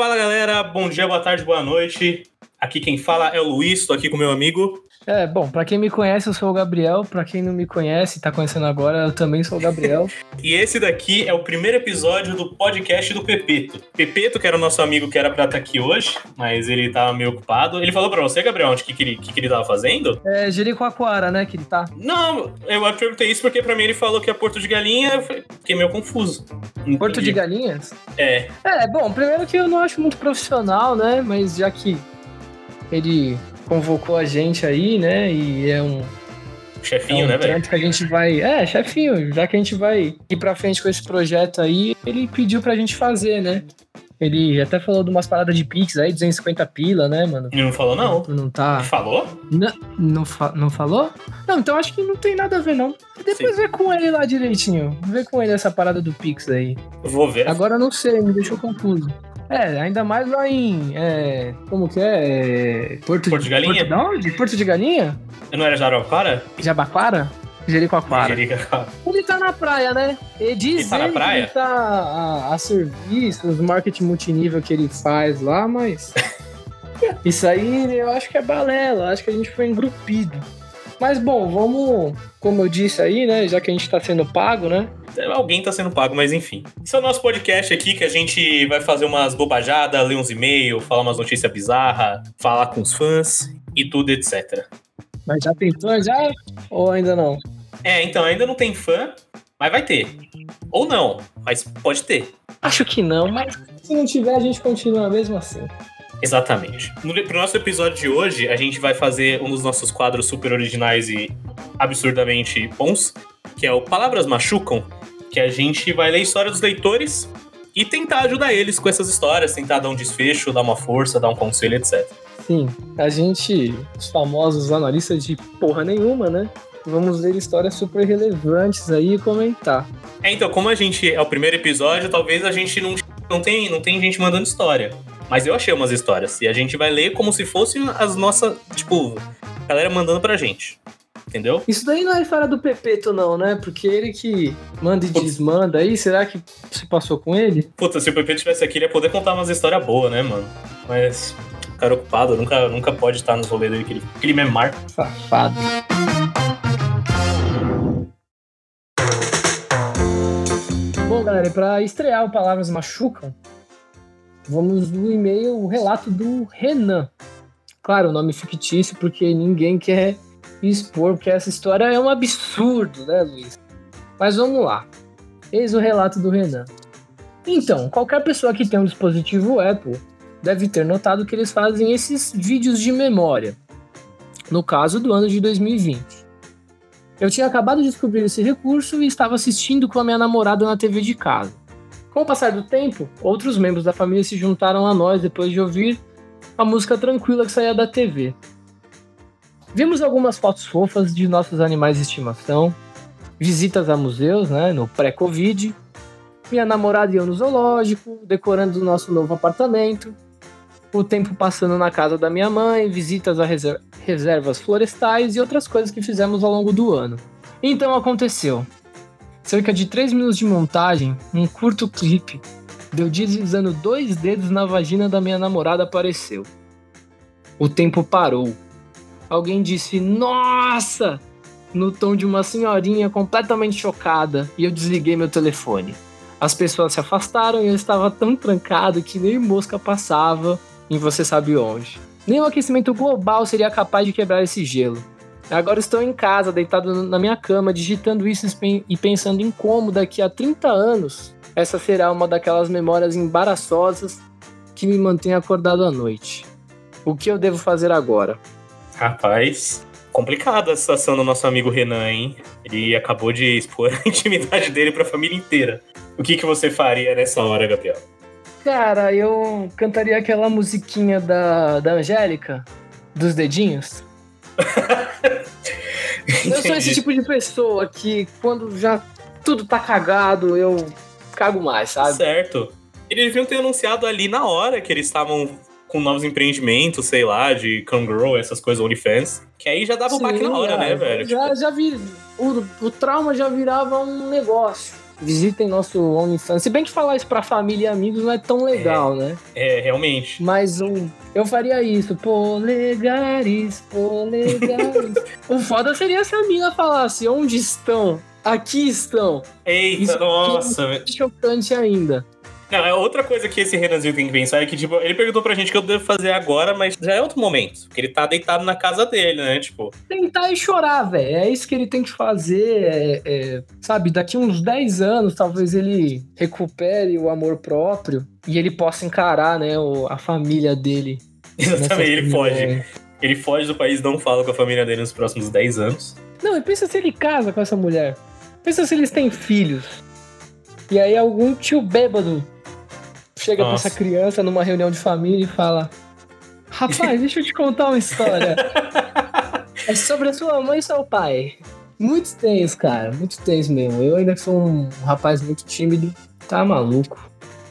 Fala galera, bom dia, boa tarde, boa noite. Aqui quem fala é o Luiz, tô aqui com meu amigo. É, bom, pra quem me conhece, eu sou o Gabriel. Pra quem não me conhece, tá conhecendo agora, eu também sou o Gabriel. E esse daqui é o primeiro episódio do podcast do Pepeto. Pepeto, que era o nosso amigo que era pra estar aqui hoje, mas ele tava meio ocupado. Ele falou pra você, Gabriel, onde que, que, ele, que, que ele tava fazendo? É Jericoacoara, né, que ele tá. Não, eu perguntei isso porque pra mim ele falou que é Porto de Galinha, eu fiquei meio confuso. Não Porto de entendi. Galinhas? É, É, bom, primeiro que eu não acho muito profissional, né? Mas já que ele convocou a gente aí, né? E é um, é chefinho, um né, velho? que a gente vai. É, chefinho, já que a gente vai ir pra frente com esse projeto aí, ele pediu pra gente fazer, né? Ele até falou de umas paradas de Pix aí, 250 pila, né, mano? Ele não falou, não. Não tá. Falou? Não, não, fa- não falou? Não, então acho que não tem nada a ver, não. Depois vê com ele lá direitinho. Vê com ele essa parada do Pix aí. Eu Vou ver. Agora eu não sei, me deixou confuso. É, ainda mais lá em. é, como que é? É, Porto, Porto de Galinha? Porto, de onde? Porto de Galinha? Não era Jarabaquara? Jabaquara? Jericoacoara. Jerica- Ele tá na praia, né? Ele diz Ele tá na que praia? ele tá a, a serviço, os marketing multinível que ele faz lá, mas. Isso aí eu acho que é balela, acho que a gente foi engrupido. Mas bom, vamos, como eu disse aí, né? Já que a gente tá sendo pago, né? Alguém tá sendo pago, mas enfim. Esse é o nosso podcast aqui que a gente vai fazer umas bobajadas, ler uns e-mails, falar umas notícias bizarras, falar com os fãs e tudo, etc. Mas já tentou já? Ou ainda não? É, então ainda não tem fã, mas vai ter. Ou não, mas pode ter. Acho que não, mas se não tiver, a gente continua mesmo assim. Exatamente. No, pro nosso episódio de hoje, a gente vai fazer um dos nossos quadros super originais e absurdamente bons, que é o Palavras Machucam, que a gente vai ler a história dos leitores e tentar ajudar eles com essas histórias, tentar dar um desfecho, dar uma força, dar um conselho, etc. Sim, a gente, os famosos analistas de porra nenhuma, né? Vamos ler histórias super relevantes aí e comentar. É, então, como a gente é o primeiro episódio, talvez a gente não, não, tem, não tem gente mandando história. Mas eu achei umas histórias. E a gente vai ler como se fossem as nossas, tipo, galera mandando pra gente. Entendeu? Isso daí não é história do Pepeto, não, né? Porque ele que manda e desmanda aí, será que você passou com ele? Puta, se o Pepe tivesse aqui, ele ia poder contar umas histórias boas, né, mano? Mas o cara ocupado nunca, nunca pode estar nos rolês dele, aquele, aquele memar. Safado. Bom, galera, e pra estrear o Palavras Machucam, vamos no e-mail o relato do Renan. Claro, nome fictício, porque ninguém quer expor, porque essa história é um absurdo, né, Luiz? Mas vamos lá. Eis o relato do Renan. Então, qualquer pessoa que tem um dispositivo Apple deve ter notado que eles fazem esses vídeos de memória. No caso do ano de 2020. Eu tinha acabado de descobrir esse recurso e estava assistindo com a minha namorada na TV de casa. Com o passar do tempo, outros membros da família se juntaram a nós depois de ouvir a música tranquila que saía da TV. Vimos algumas fotos fofas de nossos animais de estimação, visitas a museus, né, no pré-Covid, minha namorada e eu no zoológico, decorando o nosso novo apartamento, o tempo passando na casa da minha mãe, visitas a reser- reservas florestais e outras coisas que fizemos ao longo do ano. Então aconteceu. Cerca de 3 minutos de montagem, um curto clipe, deu deslizando dois dedos na vagina da minha namorada apareceu. O tempo parou. Alguém disse, nossa! No tom de uma senhorinha completamente chocada, e eu desliguei meu telefone. As pessoas se afastaram e eu estava tão trancado que nem mosca passava em você sabe onde. Nem o aquecimento global seria capaz de quebrar esse gelo. Agora estou em casa, deitado na minha cama, digitando isso e pensando em como daqui a 30 anos essa será uma daquelas memórias embaraçosas que me mantém acordado à noite. O que eu devo fazer agora? Rapaz, complicada a situação do nosso amigo Renan, hein? Ele acabou de expor a intimidade dele pra família inteira. O que, que você faria nessa hora, Gabriel? Cara, eu cantaria aquela musiquinha da, da Angélica, dos dedinhos. Eu sou esse tipo de pessoa que quando já tudo tá cagado, eu cago mais, sabe? Certo. Eles deviam ter anunciado ali na hora que eles estavam com novos empreendimentos, sei lá, de Girl, essas coisas, OnlyFans. Que aí já dava o baque na hora, né, velho? Já, Tipo, já vi, o, o trauma já virava um negócio. Visitem nosso OnlyFans. Se bem que falar isso pra família e amigos não é tão legal, né? É, realmente. Mas um, eu faria isso. Polegares, polegares. o foda seria se a mina falasse onde estão. Aqui estão. Eita, Isso nossa. é chocante ainda. Não, é outra coisa que esse Renanzinho tem que pensar é que, tipo, ele perguntou pra gente o que eu devo fazer agora, mas já é outro momento. Porque ele tá deitado na casa dele, né? Tipo, Tentar e chorar, velho. É isso que ele tem que fazer. é- é, sabe, daqui uns 10 anos, talvez ele recupere o amor próprio e ele possa encarar, né, o- a família dele. exatamente, ele foge. opinião. Ele foge do país, não fala com a família dele nos próximos 10 anos. Não, e pensa se ele casa com essa mulher. Pensa se eles têm filhos. E aí algum tio bêbado chega pra Nossa. essa criança numa reunião de família e fala: Rapaz, deixa eu te contar uma história. é sobre a sua mãe e seu pai. Muito tenso, cara. Muito tenso mesmo. Eu ainda sou um rapaz muito tímido. Tá maluco.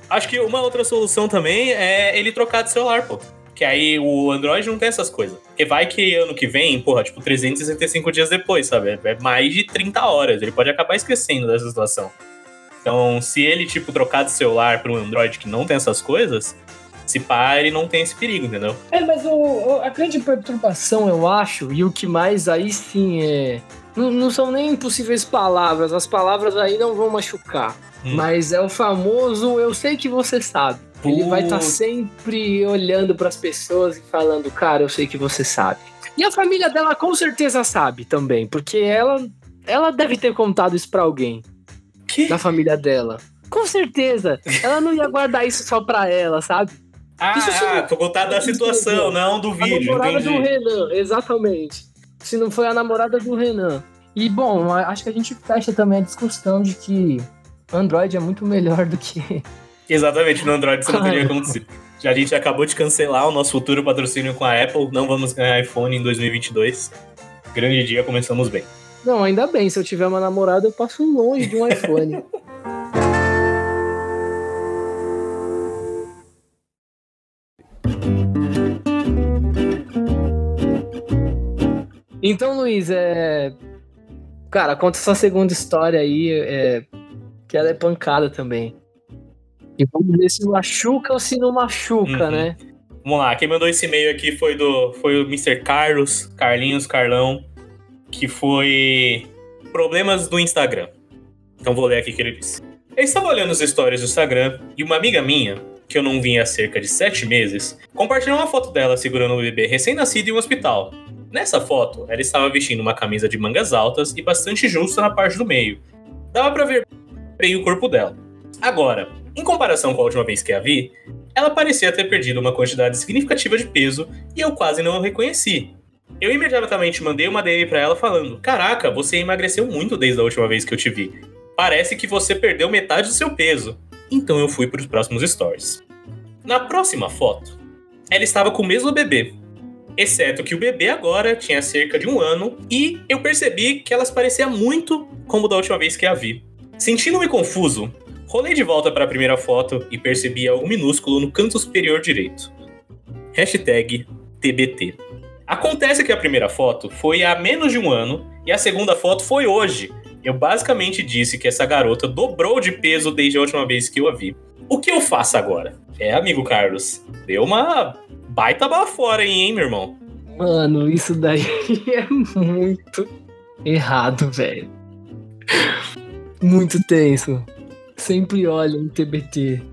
Acho que uma outra solução também é ele trocar de celular, pô. Que aí o Android não tem essas coisas. Porque vai que ano que vem, porra, tipo, 365 dias depois, sabe? É mais de 30 horas. Ele pode acabar esquecendo dessa situação. Então, se ele, tipo, trocar de celular para um Android que não tem essas coisas, se pá, ele não tem esse perigo, entendeu? É, mas o- a grande perturbação, eu acho, e o que mais aí sim é. Não, não são nem impossíveis palavras, as palavras aí não vão machucar. Hum. Mas é o famoso eu sei que você sabe. Ele vai estar Putz. sempre olhando pras pessoas e falando, cara, eu sei que você sabe. E a família dela com certeza sabe também, porque ela, ela deve ter contado isso pra alguém Que? da família dela. Com certeza. Ela não ia guardar isso só pra ela, sabe? Ah, Isso sim. ah, tô contando da situação, não do A vídeo, namorada entendi. do Renan, exatamente. Se não foi a namorada do Renan. E bom, a- acho que a gente fecha também a discussão de que Android é muito melhor do que. Exatamente, no Android isso não teria acontecido. Já a gente acabou de cancelar o nosso futuro patrocínio com a Apple, não vamos ganhar iPhone em 2022. Grande dia, começamos bem. Não, ainda bem, se eu tiver uma namorada, eu passo longe de um iPhone. Então, Luiz, é. Cara, conta essa segunda história aí, é... que ela é pancada também. E vamos ver se machuca ou se não machuca, Uhum. né? Vamos lá, quem mandou esse e-mail aqui foi, do, foi o Mr. Carlos, Carlinhos Carlão, que foi problemas do Instagram. Então vou ler aqui o que ele disse. Eu estava olhando as histórias do Instagram e uma amiga minha, que eu não via há cerca de sete meses, compartilhou uma foto dela segurando um bebê recém-nascido em um hospital. Nessa foto, ela estava vestindo uma camisa de mangas altas e bastante justa na parte do meio. Dava pra ver bem o corpo dela. Agora, em comparação com a última vez que a vi, ela parecia ter perdido uma quantidade significativa de peso e eu quase não a reconheci. Eu imediatamente mandei uma DM pra ela falando: Caraca, você emagreceu muito desde a última vez que eu te vi. Parece que você perdeu metade do seu peso. Então eu fui para os próximos stories. Na próxima foto, ela estava com o mesmo bebê, exceto que o bebê agora tinha cerca de um ano e eu percebi que elas pareciam muito como da última vez que a vi. Sentindo-me confuso, rolei de volta para a primeira foto e percebi algo minúsculo no canto superior direito. Hashtag TBT. Acontece que a primeira foto foi há menos de um ano e a segunda foto foi hoje. Eu basicamente disse que essa garota dobrou de peso desde a última vez que eu a vi. O que eu faço agora? É, amigo Carlos, deu uma baita bafora aí, hein, meu irmão? Mano, isso daí é muito errado, velho. Muito tenso. Sempre olhem TBT.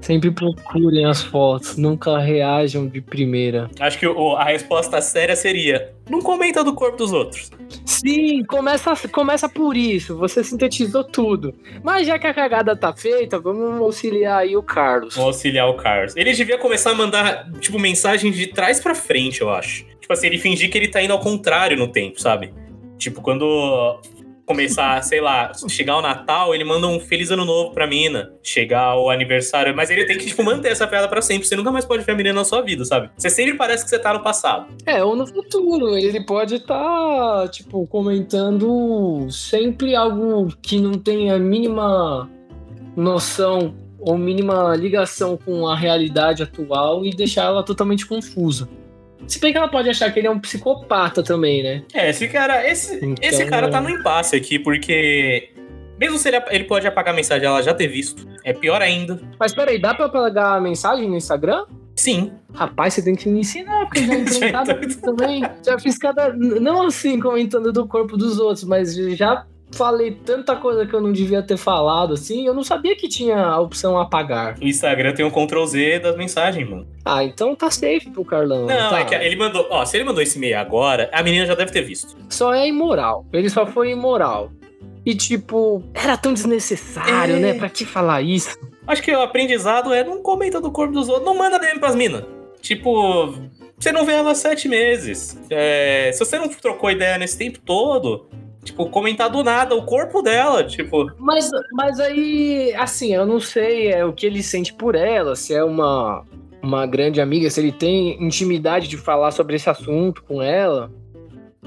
Sempre procurem as fotos. Nunca reajam de primeira. Acho que o- a resposta séria seria: não comenta do corpo dos outros. Sim, começa, começa por isso. Você sintetizou tudo. Mas já que a cagada tá feita, vamos auxiliar aí o Carlos. Vamos auxiliar o Carlos. Ele devia começar a mandar, tipo, mensagens de trás pra frente, eu acho. Tipo assim, ele fingir que ele tá indo ao contrário no tempo, sabe? Tipo, quando começar, sei lá, chegar o Natal, ele manda um Feliz Ano Novo pra mina. Chegar o aniversário. Mas ele tem que, tipo, manter essa piada pra sempre. Você nunca mais pode ver a menina na sua vida, sabe? Você sempre parece que você tá no passado. É, ou no futuro. Ele pode estar, tipo, comentando sempre algo que não tem a mínima noção ou mínima ligação com a realidade atual e deixar ela totalmente confusa. Se bem que ela pode achar que ele é um psicopata também, né? É, esse cara, esse, Então- esse cara tá no impasse aqui, porque Mesmo se ele, ele pode apagar a mensagem, ela já ter visto. É pior ainda. Mas peraí, dá pra apagar a mensagem no Instagram? Sim. Rapaz, você tem que me ensinar, porque eu já entrei cada também. Já fiz cada. Não assim comentando do corpo dos outros, mas já falei tanta coisa que eu não devia ter falado, assim, eu não sabia que tinha a opção apagar. O Instagram tem um Ctrl Z das mensagens, mano. Ah, então tá safe pro Carlão. Não, tá. é que ele mandou. Ó, se ele mandou esse e-mail agora, a menina já deve ter visto. Só é imoral. Ele só foi imoral. E tipo, era tão desnecessário, É. né? Pra que falar isso? Acho que o aprendizado é não comenta do corpo dos outros, não manda DM pras minas. Tipo, você não vê ela há sete meses. É, se você não trocou ideia nesse tempo todo, tipo, comentar do nada o corpo dela, tipo. Mas, mas aí, assim, eu não sei é, o que ele sente por ela, se é uma, uma grande amiga, se ele tem intimidade de falar sobre esse assunto com ela.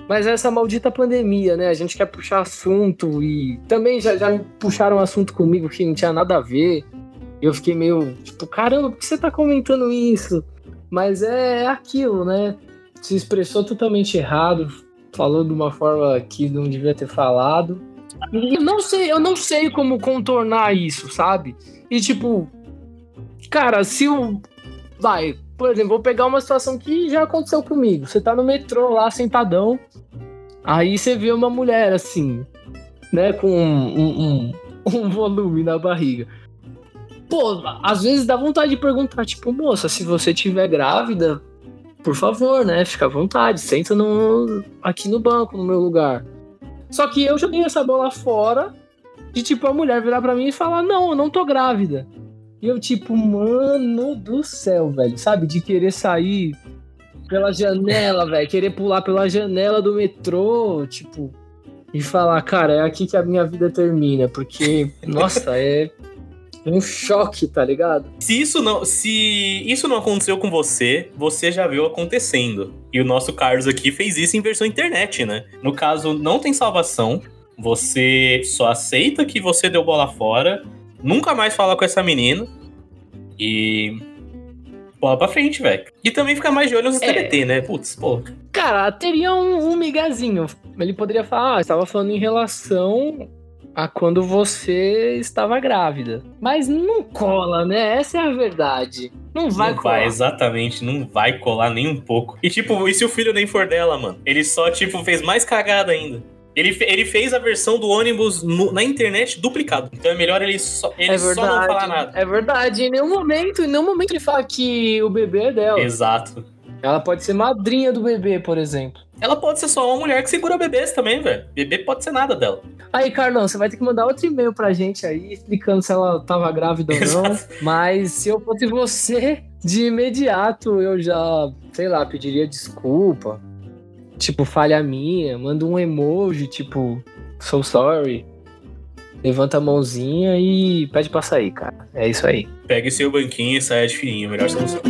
Mas essa maldita pandemia, né? A gente quer puxar assunto e também já, já puxaram assunto comigo que não tinha nada a ver. Eu fiquei meio, tipo, caramba, por que você tá comentando isso? Mas é aquilo, né? Se expressou totalmente errado, falou de uma forma que não devia ter falado. Eu não sei, eu não sei como contornar isso, sabe? E tipo, cara, se o. Vai, por exemplo, vou pegar uma situação que já aconteceu comigo. Você tá no metrô lá, sentadão. Aí você vê uma mulher assim, né, com um, um, um volume na barriga. Pô, às vezes dá vontade de perguntar, tipo, moça, se você tiver grávida, por favor, né? Fica à vontade, senta no, aqui no banco, no meu lugar. Só que eu joguei essa bola fora de tipo a mulher virar pra mim e falar: Não, eu não tô grávida. E eu, tipo, mano do céu, velho, sabe? De querer sair pela janela, velho, querer pular pela janela do metrô, tipo, e falar: Cara, é aqui que a minha vida termina, porque, nossa, é um choque, tá ligado? Se isso não, se isso não aconteceu com você, você já viu acontecendo. E o nosso Carlos aqui fez isso em versão internet, né? No caso, não tem salvação. Você só aceita que você deu bola fora, nunca mais fala com essa menina e bola pra frente, velho. E também fica mais de olho nos É. TBT, né? Putz, pô. Cara, teria um, um migazinho. Ele poderia falar, ah, estava falando em relação a quando você estava grávida. Mas não cola, né? Essa é a verdade. Não vai não colar. vai, exatamente, não vai colar nem um pouco. E tipo, e se o filho nem for dela, mano? Ele só, tipo, fez mais cagada ainda. Ele, ele fez a versão do ônibus no- na internet duplicado. Então é melhor ele só, ele é só verdade. não falar nada. É verdade. Em nenhum momento, em nenhum momento ele fala que o bebê é dela. Exato. Ela pode ser madrinha do bebê, por exemplo. Ela pode ser só uma mulher que segura bebês também, velho. Bebê pode ser nada dela. Aí, Carlão, você vai ter que mandar outro e-mail pra gente aí, explicando se ela tava grávida ou não. Mas se eu fosse você, de imediato eu já, sei lá, pediria desculpa. Tipo, falha minha, manda um emoji, tipo, so sorry. Levanta a mãozinha e pede pra sair, cara. É isso aí. Pegue seu banquinho e saia de fininho. Melhor solução.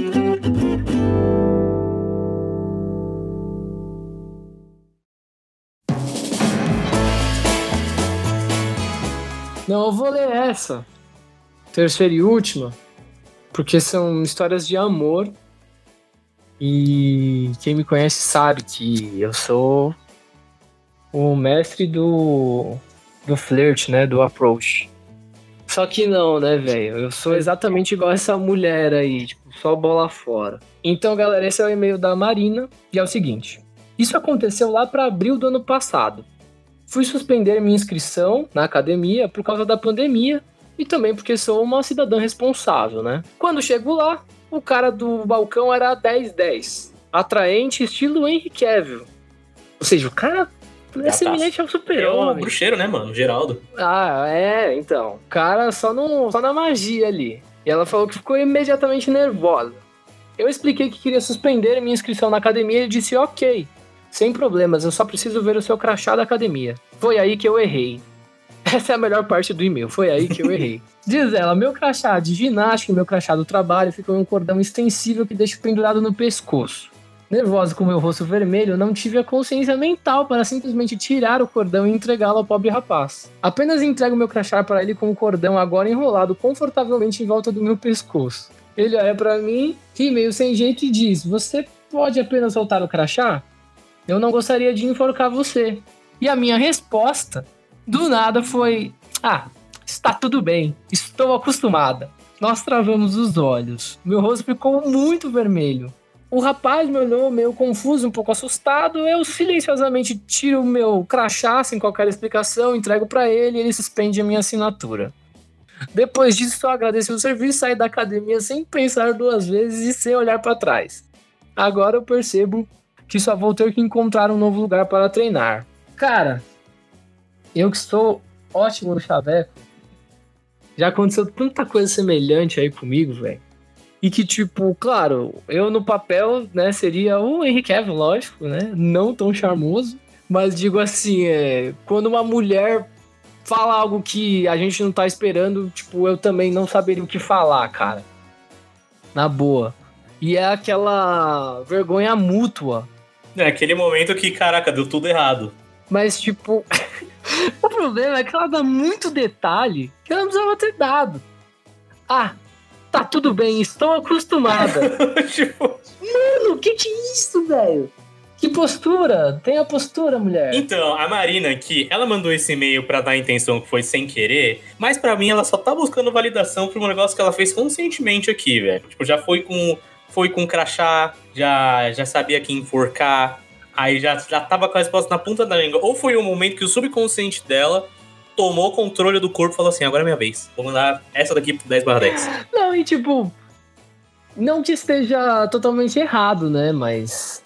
Não, eu vou ler essa. Terceira e última. Porque são histórias de amor. E quem me conhece sabe que eu sou o mestre do, do flirt, né? Do approach. Só que não, né, velho? Eu sou exatamente igual essa mulher aí, tipo, só bola fora. Então, galera, esse é o e-mail da Marina. E é o seguinte: Isso aconteceu lá para abril do ano passado. Fui suspender minha inscrição na academia por causa da pandemia e também porque sou uma cidadã responsável, né? Quando chego lá, o cara do balcão era 1010. Atraente, estilo Henry Cavill. Ou seja, o cara é Gataço. semelhante ao É o super-homem. bruxeiro, né, mano? Geraldo. Ah, é, então. O cara só, no, só na magia ali. E ela falou que ficou imediatamente nervosa. Eu expliquei que queria suspender minha inscrição na academia e ele disse ok. Sem problemas, eu só preciso ver o seu crachá da academia. Foi aí que eu errei. Essa é a melhor parte do e-mail, foi aí que eu errei. Diz ela, meu crachá de ginástica e meu crachá do trabalho ficam em um cordão extensível que deixo pendurado no pescoço. Nervosa com meu rosto vermelho, não tive a consciência mental para simplesmente tirar o cordão e entregá-lo ao pobre rapaz. Apenas entrego meu crachá para ele com o cordão agora enrolado confortavelmente em volta do meu pescoço. Ele olha para mim, ri meio sem jeito e diz: Você pode apenas soltar o crachá? Eu não gostaria de enforcar você. E a minha resposta, do nada, foi: Ah, está tudo bem, estou acostumada. Nós travamos os olhos. Meu rosto ficou muito vermelho. O rapaz me olhou meio confuso, um pouco assustado. Eu silenciosamente tiro o meu crachá sem qualquer explicação, entrego para ele e ele suspende a minha assinatura. Depois disso, eu agradeci o serviço, saí da academia sem pensar duas vezes e sem olhar para trás. Agora eu percebo que só vou ter que encontrar um novo lugar para treinar. Cara, eu que sou ótimo no chaveco, já aconteceu tanta coisa semelhante aí comigo, velho. E que, tipo, claro, eu no papel, né, seria o Henry Cavill, lógico, né? Não tão charmoso. Mas digo assim, é, quando uma mulher fala algo que a gente não tá esperando, tipo, eu também não saberia o que falar, cara. Na boa. E é aquela vergonha mútua. É aquele momento que, caraca, deu tudo errado. Mas, tipo, o problema é que ela dá muito detalhe que ela não precisava ter dado. Ah, tá tudo bem, estou acostumada. tipo... Mano, que que é isso, velho? Que postura? Tem a postura, mulher. Então, a Marina aqui, ela mandou esse e-mail para dar a intenção que foi sem querer, mas para mim ela só tá buscando validação por um negócio que ela fez conscientemente aqui, velho. Tipo, já foi com foi com crachá, já já sabia que enforcar, aí já já tava com a resposta na ponta da língua. Ou foi um momento que o subconsciente dela tomou controle do corpo e falou assim: agora é minha vez. Vou mandar essa daqui pro 10 10. Não, e tipo. Não que esteja totalmente errado, né? Mas.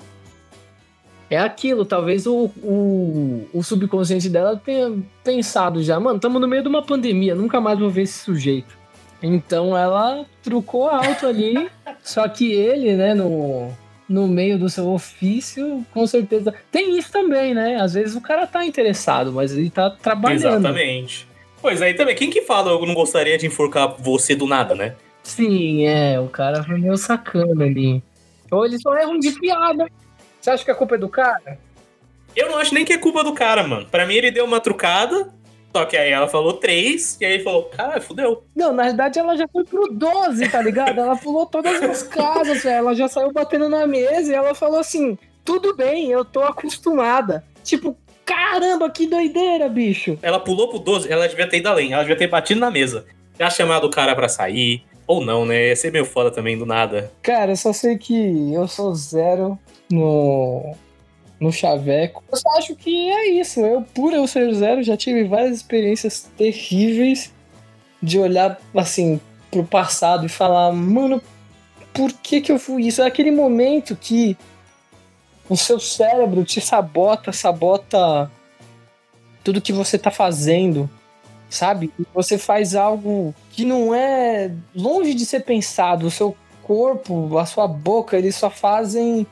É aquilo, talvez o, o, o subconsciente dela tenha pensado já, mano, estamos no meio de uma pandemia, nunca mais vou ver esse sujeito. Então ela trucou alto ali, só que ele, né, no, no meio do seu ofício, com certeza. Tem isso também, né? Às vezes o cara tá interessado, mas ele tá trabalhando. Exatamente. Pois aí também, quem que fala eu não gostaria de enforcar você do nada, né? Sim, é, o cara foi meio sacana ali. Ou eles só erram de piada. Você acha que a culpa é do cara? Eu não acho nem que é culpa do cara, mano. Pra mim ele deu uma trucada, só que aí ela falou três, e aí falou, cara, fudeu. Não, na verdade ela já foi pro 12, tá ligado? ela pulou todas as casas, velho. Ela já saiu batendo na mesa e ela falou assim: tudo bem, eu tô acostumada. Tipo, caramba, que doideira, bicho. Ela pulou pro 12, ela devia ter ido além, ela devia ter batido na mesa. Já chamado o cara pra sair. Ou não, né? Ia ser meio foda também, do nada. Cara, eu só sei que eu sou zero no, no chaveco. Eu só acho que é isso. Eu, por eu ser zero, já tive várias experiências terríveis de olhar, assim, pro passado e falar, mano, por que que eu fui isso? É aquele momento que o seu cérebro te sabota, sabota tudo que você tá fazendo, sabe? Você faz algo que não é longe de ser pensado. O seu corpo, a sua boca, eles só fazem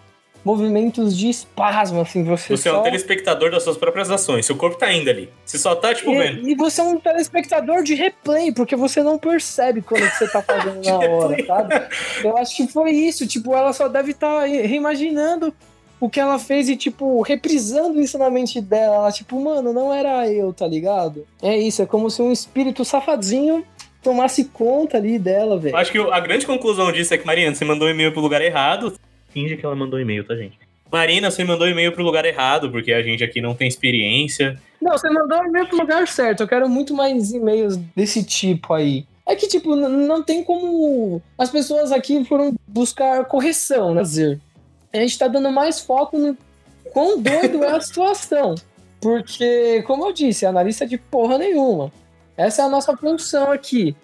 movimentos de espasmo, assim, você Você só... é um telespectador das suas próprias ações, seu corpo tá indo ali. Você só tá, tipo, e, vendo. E você é um telespectador de replay, porque você não percebe quando você tá fazendo na hora, sabe? Eu acho que foi isso, tipo, ela só deve estar tá reimaginando o que ela fez e, tipo, reprisando isso na mente dela. Ela, tipo, mano, não era eu, tá ligado? É isso, é como se um espírito safadinho tomasse conta ali dela, velho. Acho que a grande conclusão disso é que, Marina, você mandou um e-mail pro lugar errado. Finge que ela mandou e-mail, tá, gente? Marina, você mandou e-mail pro lugar errado, porque a gente aqui não tem experiência. Não, você mandou e-mail pro lugar certo. Eu quero muito mais e-mails desse tipo aí. É que, tipo, não tem como. As pessoas aqui foram buscar correção, né? Dizer, a gente tá dando mais foco no quão doido é a situação. Porque, como eu disse, analista de porra nenhuma. Essa é a nossa função aqui.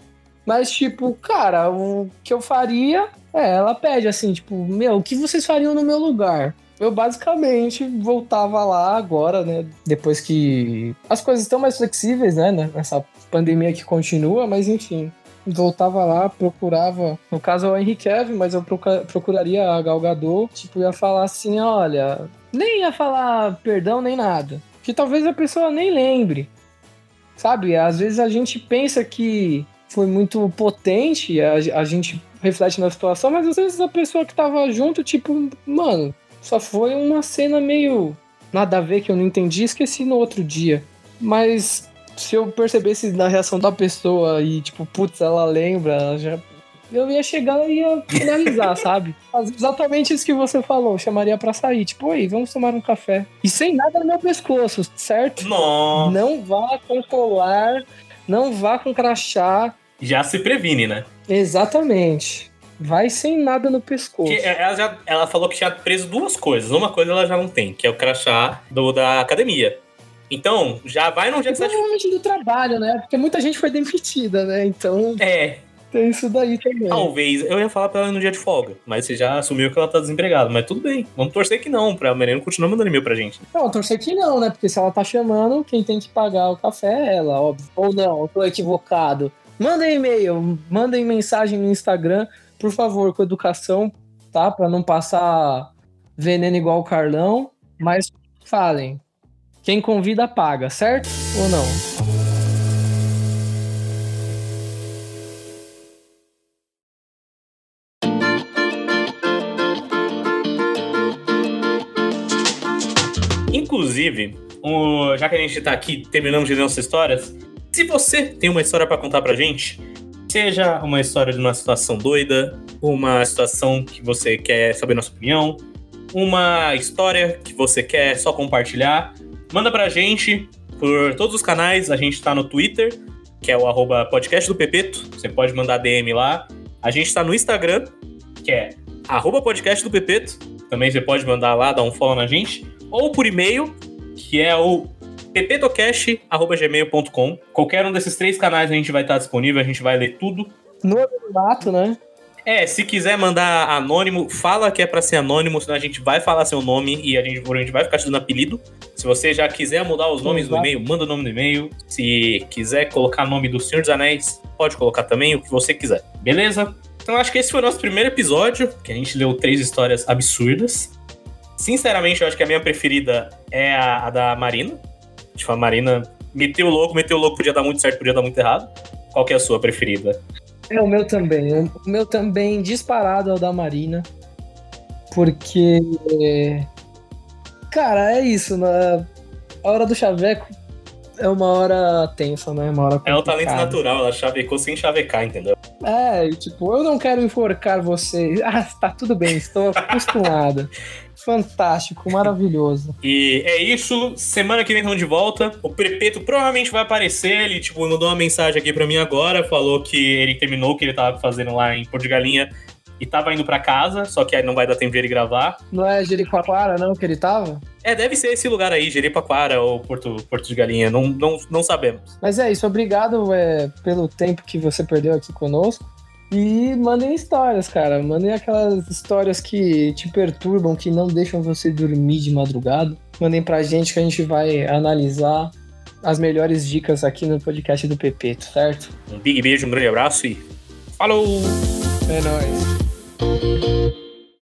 Mas, tipo, cara, o que eu faria é, ela pede assim, tipo, meu, o que vocês fariam no meu lugar? Eu basicamente voltava lá agora, né? Depois que as coisas estão mais flexíveis, né? Nessa pandemia que continua, mas enfim. Voltava lá, procurava. No caso é o Henry Kevin, mas eu procuraria a Galgador. Tipo, ia falar assim: olha. Nem ia falar perdão nem nada. Que talvez a pessoa nem lembre. Sabe? Às vezes a gente pensa que foi muito potente, a, a gente reflete na situação, mas às vezes a pessoa que tava junto, tipo, mano, só foi uma cena meio nada a ver que eu não entendi, esqueci no outro dia. Mas se eu percebesse na reação da pessoa e, tipo, putz, ela lembra, ela já. Eu ia chegar e ia finalizar, sabe? Exatamente isso que você falou, chamaria para sair. Tipo, oi, vamos tomar um café. E sem nada no meu pescoço, certo? Não. Não vá controlar Não vá com crachá. Já se previne, né? Exatamente. Vai sem nada no pescoço. Que ela, já, ela falou que tinha preso duas coisas. Uma coisa ela já não tem, que é o crachá do, da academia. Então, já vai num dia que você... Provavelmente do trabalho, né? Porque muita gente foi demitida, né? Então... É, tem isso daí também. Talvez. Eu ia falar pra ela no dia de folga, mas você já assumiu que ela tá desempregada. Mas tudo bem. Vamos torcer que não, pra Menino continuar mandando e-mail pra gente. Não, torcer que não, né? Porque se ela tá chamando, quem tem que pagar o café é ela, óbvio. Ou não, eu tô equivocado. Mandem e-mail, mandem mensagem no Instagram, por favor, com educação, tá? Pra não passar veneno igual o Carlão. Mas falem. Quem convida paga, certo? Ou não? Inclusive, um, já que a gente tá aqui terminando de ler nossas histórias, se você tem uma história para contar pra gente, seja uma história de uma situação doida, uma situação que você quer saber nossa opinião, uma história que você quer só compartilhar, manda pra gente por todos os canais. A gente tá no Twitter, que é o arroba podcast do Pepeto. Você pode mandar DM lá. A gente tá no Instagram, que é arroba podcast do Pepeto. Também você pode mandar lá, dar um follow na gente ou por e-mail, que é o pptocast.gmail.com. Qualquer um desses três canais a gente vai estar disponível, a gente vai ler tudo. No anonimato, né? É, se quiser mandar anônimo, fala que é para ser anônimo, senão a gente vai falar seu nome e a gente, a gente vai ficar te dando apelido. Se você já quiser mudar os nomes Exato. do e-mail, manda o nome do e-mail. Se quiser colocar nome do Senhor dos Anéis, pode colocar também o que você quiser. Beleza? Então acho que esse foi o nosso primeiro episódio, que a gente leu três histórias absurdas. Sinceramente, eu acho que a minha preferida é a, a da Marina. Tipo, a Marina meteu o louco, meteu o louco, podia dar muito certo, podia dar muito errado. Qual que é a sua preferida? É o meu também. O meu também disparado é o da Marina. Porque. Cara, é isso. Na a hora do chaveco é uma hora tensa, né? Uma hora é o talento natural, ela chavecou sem chavecar, entendeu? É, tipo, eu não quero enforcar você. Ah, tá tudo bem, estou acostumada. Fantástico, maravilhoso. E é isso. Semana que vem estamos de volta. O Prepeto provavelmente vai aparecer. Ele, tipo, mandou uma mensagem aqui para mim agora. Falou que ele terminou o que ele tava fazendo lá em Porto de Galinha e tava indo para casa, só que aí não vai dar tempo de ele gravar. Não é Jericoacoara, não, que ele tava? É, deve ser esse lugar aí, Jericoacoara ou Porto, Porto de Galinha, não, não, não sabemos. Mas é isso, obrigado é, pelo tempo que você perdeu aqui conosco. E mandem histórias, cara. Mandem aquelas histórias que te perturbam, que não deixam você dormir de madrugada. Mandem pra gente que a gente vai analisar as melhores dicas aqui no podcast do Pepeto, certo? Um big beijo, um grande abraço e falou! É nóis.